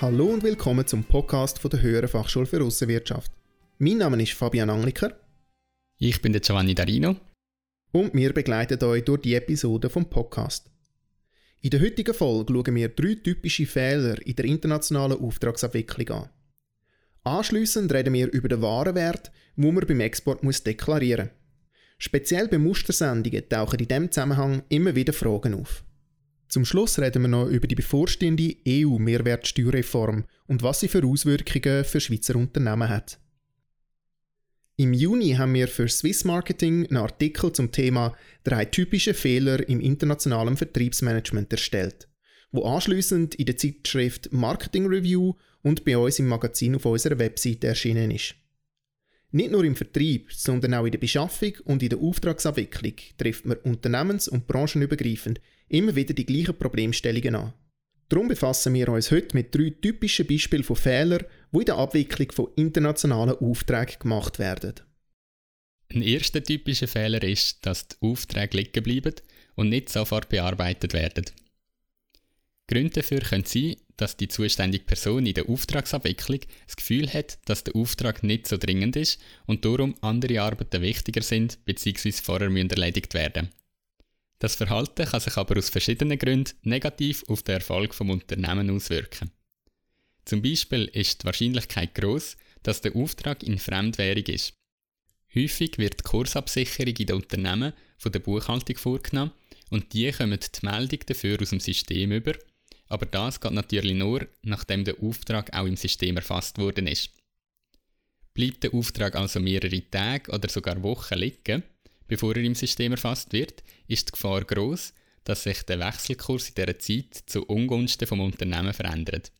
Hallo und willkommen zum Podcast von der Höheren Fachschule für Aussenwirtschaft. Mein Name ist Fabian Angliker. Ich bin der Giovanni Darino. Und wir begleiten euch durch die Episode vom Podcast. In der heutigen Folge schauen wir drei typische Fehler in der internationalen Auftragsabwicklung an. Anschließend reden wir über den Warenwert, wo man beim Export muss deklarieren muss. Speziell bei Mustersendungen tauchen in diesem Zusammenhang immer wieder Fragen auf. Zum Schluss reden wir noch über die bevorstehende EU-Mehrwertsteuerreform und was sie für Auswirkungen für Schweizer Unternehmen hat. Im Juni haben wir für Swiss Marketing einen Artikel zum Thema drei typische Fehler im internationalen Vertriebsmanagement erstellt, wo anschließend in der Zeitschrift Marketing Review und bei uns im Magazin auf unserer Webseite erschienen ist. Nicht nur im Vertrieb, sondern auch in der Beschaffung und in der Auftragsabwicklung trifft man unternehmens- und branchenübergreifend immer wieder die gleichen Problemstellungen an. Darum befassen wir uns heute mit drei typischen Beispielen von Fehlern, die in der Abwicklung von internationalen Aufträgen gemacht werden. Ein erster typischer Fehler ist, dass die Aufträge liegen bleiben und nicht sofort bearbeitet werden. Gründe dafür können sein, dass die zuständige Person in der Auftragsabwicklung das Gefühl hat, dass der Auftrag nicht so dringend ist und darum andere Arbeiten wichtiger sind bzw. vorher müssen erledigt werden. Das Verhalten kann sich aber aus verschiedenen Gründen negativ auf den Erfolg vom Unternehmen auswirken. Zum Beispiel ist die Wahrscheinlichkeit groß, dass der Auftrag in Fremdwährung ist. Häufig wird die Kursabsicherung in den Unternehmen von der Buchhaltung vorgenommen und die kommen die Meldung dafür aus dem System über aber das geht natürlich nur, nachdem der Auftrag auch im System erfasst worden ist. Bleibt der Auftrag also mehrere Tage oder sogar Wochen liegen, bevor er im System erfasst wird, ist die Gefahr groß, dass sich der Wechselkurs in dieser Zeit zu Ungunsten vom Unternehmen verändert.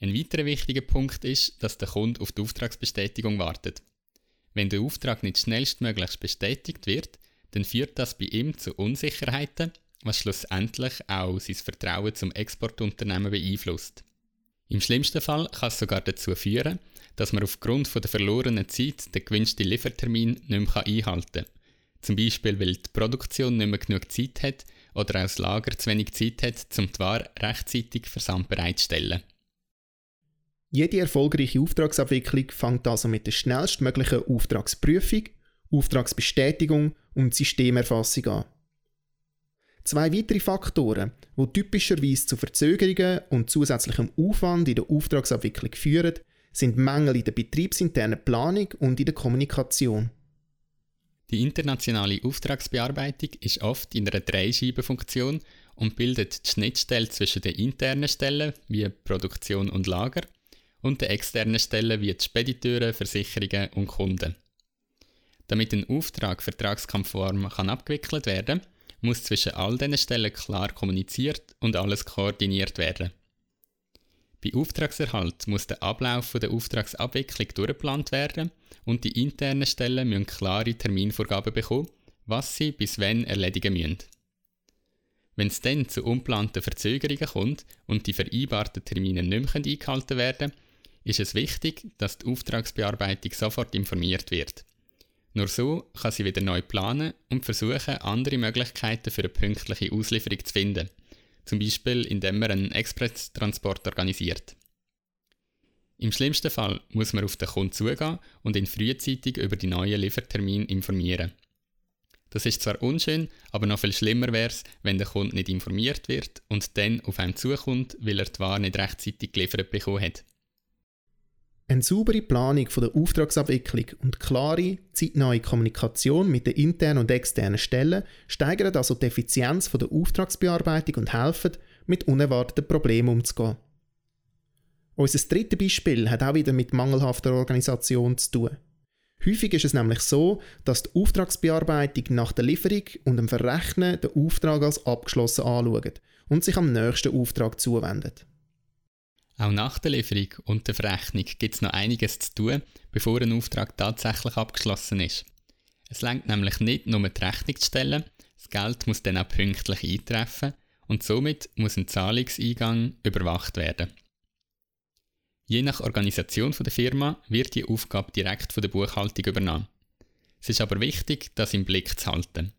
Ein weiterer wichtiger Punkt ist, dass der Kunde auf die Auftragsbestätigung wartet. Wenn der Auftrag nicht schnellstmöglich bestätigt wird, dann führt das bei ihm zu Unsicherheiten was schlussendlich auch sein Vertrauen zum Exportunternehmen beeinflusst. Im schlimmsten Fall kann es sogar dazu führen, dass man aufgrund von der verlorenen Zeit den gewünschten Liefertermin nicht mehr einhalten kann. Zum Beispiel, weil die Produktion nicht mehr genug Zeit hat oder auch das Lager zu wenig Zeit hat, um die Ware rechtzeitig Versand bereitzustellen. Jede erfolgreiche Auftragsabwicklung fängt also mit der schnellstmöglichen Auftragsprüfung, Auftragsbestätigung und Systemerfassung an. Zwei weitere Faktoren, die typischerweise zu Verzögerungen und zusätzlichem Aufwand in der Auftragsabwicklung führen, sind Mängel in der betriebsinternen Planung und in der Kommunikation. Die internationale Auftragsbearbeitung ist oft in einer Dreischeibenfunktion und bildet die Schnittstelle zwischen den internen Stellen wie Produktion und Lager und den externen Stellen wie die Spediteure, Versicherungen und Kunden. Damit ein Auftrag vertragskonform kann abgewickelt werden kann, muss zwischen all diesen Stellen klar kommuniziert und alles koordiniert werden. Bei Auftragserhalt muss der Ablauf der Auftragsabwicklung durchgeplant werden und die internen Stellen müssen klare Terminvorgaben bekommen, was sie bis wann erledigen müssen. Wenn es dann zu unplanten Verzögerungen kommt und die vereinbarten Termine nicht mehr eingehalten werden können, ist es wichtig, dass die Auftragsbearbeitung sofort informiert wird. Nur so kann sie wieder neu planen und versuchen, andere Möglichkeiten für eine pünktliche Auslieferung zu finden. Zum Beispiel, indem man einen Expresstransport organisiert. Im schlimmsten Fall muss man auf den Kunden zugehen und ihn frühzeitig über die neuen Liefertermine informieren. Das ist zwar unschön, aber noch viel schlimmer wäre es, wenn der Kunde nicht informiert wird und dann auf einen zukommt, weil er die Ware nicht rechtzeitig geliefert bekommen hat. Eine saubere Planung der Auftragsabwicklung und klare, zeitnahe Kommunikation mit den internen und externen Stellen steigern also die Effizienz der Auftragsbearbeitung und helfen, mit unerwarteten Problemen umzugehen. Unser drittes Beispiel hat auch wieder mit mangelhafter Organisation zu tun. Häufig ist es nämlich so, dass die Auftragsbearbeitung nach der Lieferung und dem Verrechnen den Auftrag als abgeschlossen anschaut und sich am nächsten Auftrag zuwendet. Auch nach der Lieferung und der Verrechnung gibt es noch einiges zu tun, bevor ein Auftrag tatsächlich abgeschlossen ist. Es lenkt nämlich nicht nur die Rechnung zu stellen, das Geld muss dann auch pünktlich eintreffen und somit muss ein Zahlungseingang überwacht werden. Je nach Organisation der Firma wird die Aufgabe direkt von der Buchhaltung übernommen. Es ist aber wichtig, das im Blick zu halten.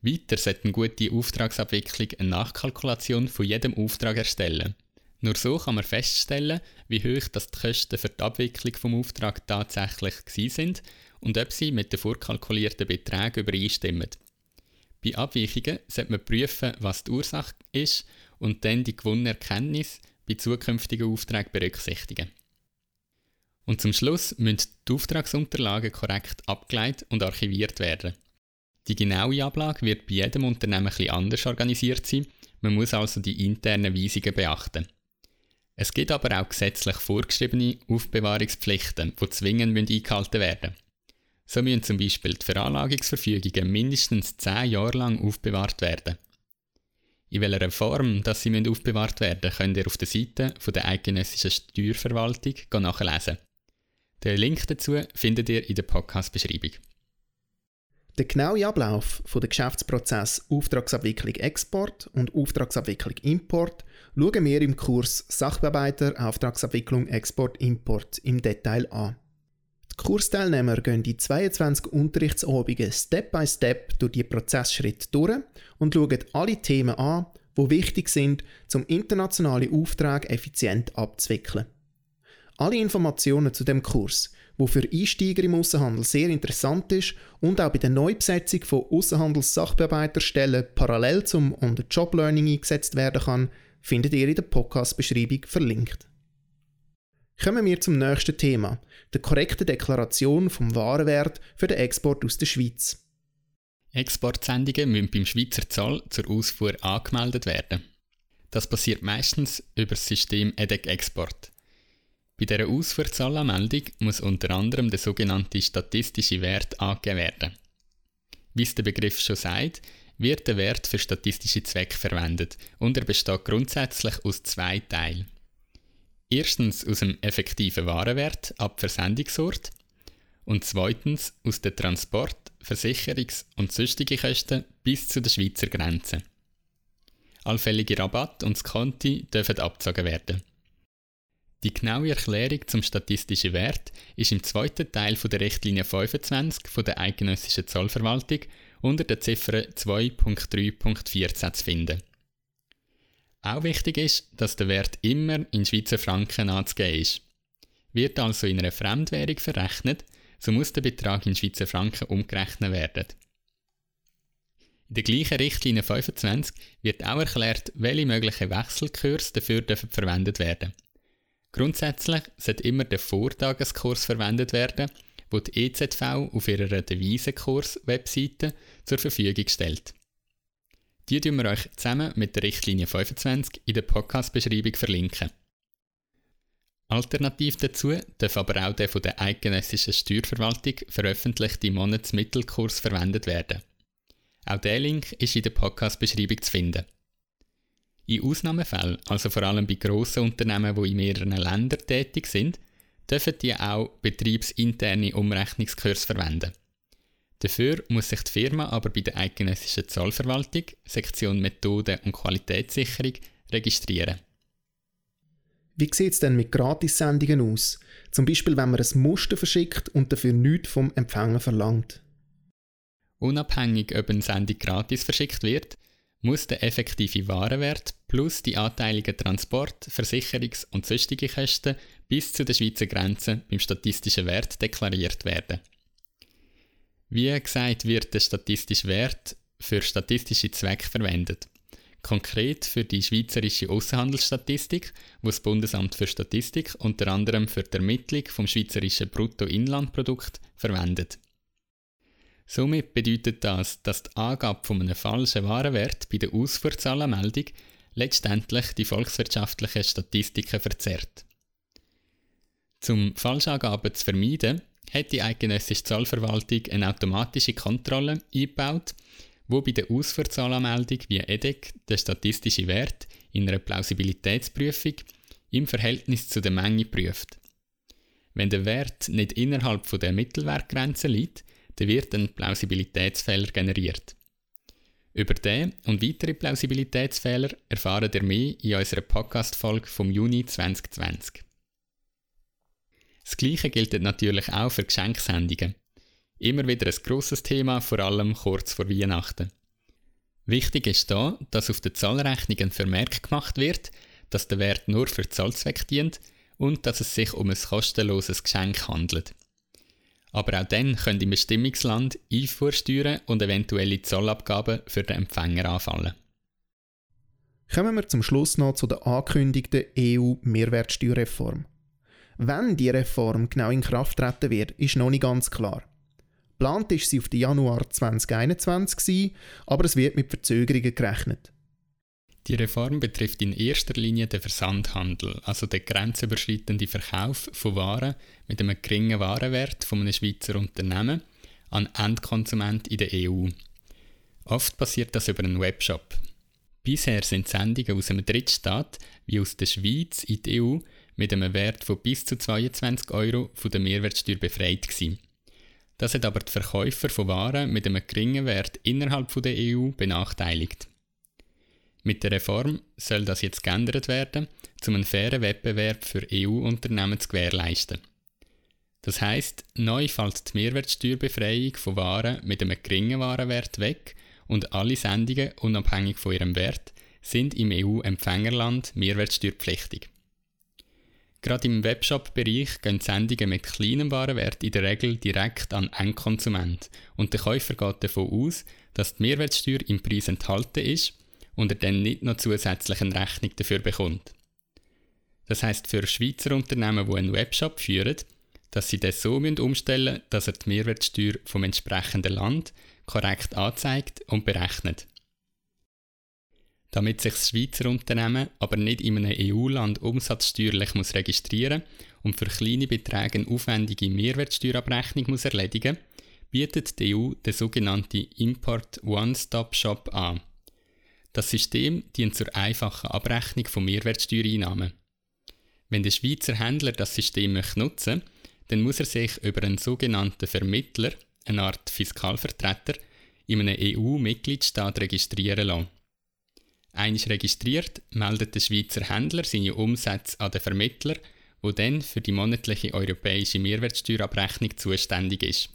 Weiter sollte eine gute Auftragsabwicklung eine Nachkalkulation von jedem Auftrag erstellen – Nur so kann man feststellen, wie hoch das die Kosten für die Abwicklung vom Auftrag tatsächlich sind und ob sie mit den vorkalkulierten Beträgen übereinstimmen. Bei Abweichungen sollte man prüfen, was die Ursache ist und dann die gewonnene Erkenntnis bei zukünftigen Aufträgen berücksichtigen. Und zum Schluss müssen die Auftragsunterlagen korrekt abgeleitet und archiviert werden. Die genaue Ablage wird bei jedem Unternehmen etwas anders organisiert sein, man muss also die internen Weisungen beachten. Es gibt aber auch gesetzlich vorgeschriebene Aufbewahrungspflichten, die zwingend eingehalten werden müssen. So müssen zum Beispiel die Veranlagungsverfügungen mindestens 10 Jahre lang aufbewahrt werden. In welcher Form dass sie aufbewahrt werden könnt ihr auf der Seite der Eidgenössischen Steuerverwaltung nachlesen. Den Link dazu findet ihr in der Podcast-Beschreibung. Der genaue Ablauf von der Geschäftsprozess Auftragsabwicklung Export und Auftragsabwicklung Import schauen wir im Kurs Sachbearbeiter Auftragsabwicklung Export Import im Detail an. Kursteilnehmer gehen die 22 Unterrichtsabende Step by Step durch die Prozessschritte durch und schauen alle Themen an, die wichtig sind, um internationale Aufträge effizient abzuwickeln. Alle Informationen zu dem Kurs, wo für Einsteiger im Außenhandel sehr interessant ist und auch bei der Neubesetzung von Außenhandelssachbearbeiterstellen parallel zum On-the-Job-Learning eingesetzt werden kann, findet ihr in der Podcast-Beschreibung verlinkt. Kommen wir zum nächsten Thema, der korrekten Deklaration vom Warenwert für den Export aus der Schweiz. Exportsendungen müssen beim Schweizer Zoll zur Ausfuhr angemeldet werden. Das passiert meistens über das System EDEC Export. Bei dieser Ausfuhrzollanmeldung muss unter anderem der sogenannte statistische Wert angegeben werden. Wie es der Begriff schon sagt, wird der Wert für statistische Zwecke verwendet und er besteht grundsätzlich aus zwei Teilen. Erstens aus dem effektiven Warenwert ab Versendungsort und zweitens aus den Transport-, Versicherungs- und sonstigen Kosten bis zu der Schweizer Grenze. Allfällige Rabatt und Skonti dürfen abgezogen werden. Die genaue Erklärung zum statistischen Wert ist im zweiten Teil von der Richtlinie 25 von der Eidgenössischen Zollverwaltung unter der Ziffer 2.3.14 zu finden. Auch wichtig ist, dass der Wert immer in Schweizer Franken anzugeben ist. Wird also in einer Fremdwährung verrechnet, so muss der Betrag in Schweizer Franken umgerechnet werden. In der gleichen Richtlinie 25 wird auch erklärt, welche möglichen Wechselkurse dafür dürfen verwendet werden. Grundsätzlich sollte immer der Vortageskurs verwendet werden, wo die EZV auf ihrer Devisenkurs-Webseite zur Verfügung stellt. Die tun wir euch zusammen mit der Richtlinie 25 in der Podcast-Beschreibung verlinken. Alternativ dazu darf aber auch der von der eidgenössischen Steuerverwaltung veröffentlichte Monatsmittelkurs verwendet werden. Auch der Link ist in der Podcast-Beschreibung zu finden. In Ausnahmefällen, also vor allem bei grossen Unternehmen, die in mehreren Ländern tätig sind, dürfen die auch betriebsinterne Umrechnungskurse verwenden. Dafür muss sich die Firma aber bei der eidgenössischen Zollverwaltung, Sektion Methode und Qualitätssicherung, registrieren. Wie sieht es denn mit Gratissendungen aus? Zum Beispiel, wenn man ein Muster verschickt und dafür nichts vom Empfänger verlangt. Unabhängig, ob eine Sendung gratis verschickt wird, muss der effektive Warenwert plus die anteiligen Transport-, Versicherungs- und sonstige Kosten bis zu der Schweizer Grenze beim statistischen Wert deklariert werden. Wie gesagt, wird der statistische Wert für statistische Zwecke verwendet. Konkret für die schweizerische Außenhandelsstatistik, wo das Bundesamt für Statistik unter anderem für die Ermittlung vom schweizerischen Bruttoinlandprodukt verwendet. Somit bedeutet das, dass die Angabe von einem falschen Warenwert bei der Ausfuhrzahlenmeldung letztendlich die volkswirtschaftlichen Statistiken verzerrt. Zum Falschangaben zu vermeiden, hat die eidgenössische Zollverwaltung eine automatische Kontrolle eingebaut, wo bei der Ausfuhrzahlanmeldung wie EDEC den statistischen Wert in einer Plausibilitätsprüfung im Verhältnis zu der Menge prüft. Wenn der Wert nicht innerhalb der Mittelwertgrenze liegt, dann wird ein Plausibilitätsfehler generiert. Über den und weitere Plausibilitätsfehler erfahren ihr mehr in unserer Podcast-Folge vom Juni 2020. Das Gleiche gilt natürlich auch für Geschenksendungen. Immer wieder ein grosses Thema, vor allem kurz vor Weihnachten. Wichtig ist da, dass auf der Zahlrechnung ein Vermerk gemacht wird, dass der Wert nur für Zollzweck dient und dass es sich um ein kostenloses Geschenk handelt. Aber auch dann können im Bestimmungsland Einfuhrsteuern und eventuelle Zollabgaben für den Empfänger anfallen. Kommen wir zum Schluss noch zu der angekündigten EU-Mehrwertsteuerreform. Wann die Reform genau in Kraft treten wird, ist noch nicht ganz klar. Plant ist sie auf den Januar 2021, aber es wird mit Verzögerungen gerechnet. Die Reform betrifft in erster Linie den Versandhandel, also den grenzüberschreitenden Verkauf von Waren mit einem geringen Warenwert von einem Schweizer Unternehmen an Endkonsumenten in der EU. Oft passiert das über einen Webshop. Bisher sind Sendungen aus einem Drittstaat wie aus der Schweiz in die EU mit einem Wert von bis zu 22 Euro von der Mehrwertsteuer befreit gewesen. Das hat aber die Verkäufer von Waren mit einem geringen Wert innerhalb der EU benachteiligt. Mit der Reform soll das jetzt geändert werden, um einen fairen Wettbewerb für EU-Unternehmen zu gewährleisten. Das heißt, neu fällt die Mehrwertsteuerbefreiung von Waren mit einem geringen Warenwert weg und alle Sendungen, unabhängig von ihrem Wert, sind im EU-Empfängerland mehrwertsteuerpflichtig. Gerade im Webshop-Bereich gehen Sendungen mit kleinem Warenwert in der Regel direkt an Endkonsument und der Käufer geht davon aus, dass die Mehrwertsteuer im Preis enthalten ist und er dann nicht noch zusätzlich eine Rechnung dafür bekommt. Das heißt für Schweizer Unternehmen, die einen Webshop führen, dass sie das so umstellen müssen, dass er die Mehrwertsteuer vom entsprechenden Land korrekt anzeigt und berechnet. Damit sich das Schweizer Unternehmen aber nicht in einem EU-Land umsatzsteuerlich muss registrieren und für kleine Beträge eine aufwendige Mehrwertsteuerabrechnung muss erledigen bietet die EU den sogenannten Import One-Stop-Shop an. Das System dient zur einfachen Abrechnung von Mehrwertsteuereinnahmen. Wenn der Schweizer Händler das System möchte nutzen dann muss er sich über einen sogenannten Vermittler, eine Art Fiskalvertreter, in einem EU-Mitgliedstaat registrieren lassen. Einmal registriert, meldet der Schweizer Händler seine Umsätze an den Vermittler, wo dann für die monatliche europäische Mehrwertsteuerabrechnung zuständig ist.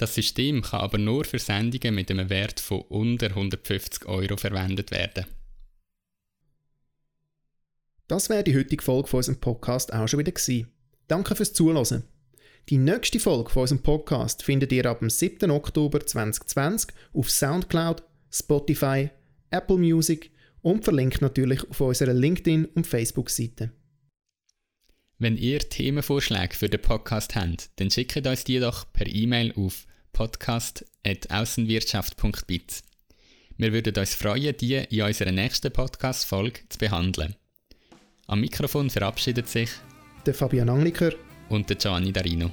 Das System kann aber nur für Sendungen mit einem Wert von unter 150 Euro verwendet werden. Das wäre die heutige Folge von unserem Podcast auch schon wieder gewesen. Danke fürs Zuhören. Die nächste Folge von unserem Podcast findet ihr ab dem 7. Oktober 2020 auf Soundcloud, Spotify, Apple Music und verlinkt natürlich auf unserer LinkedIn- und Facebook-Seite. Wenn ihr Themenvorschläge für den Podcast habt, dann schickt uns die doch per E-Mail auf podcast.aussenwirtschaft.biz. Wir würden uns freuen, die in unserer nächsten Podcast-Folge zu behandeln. Am Mikrofon verabschiedet sich der Fabian Angliker und der Giovanni Darino.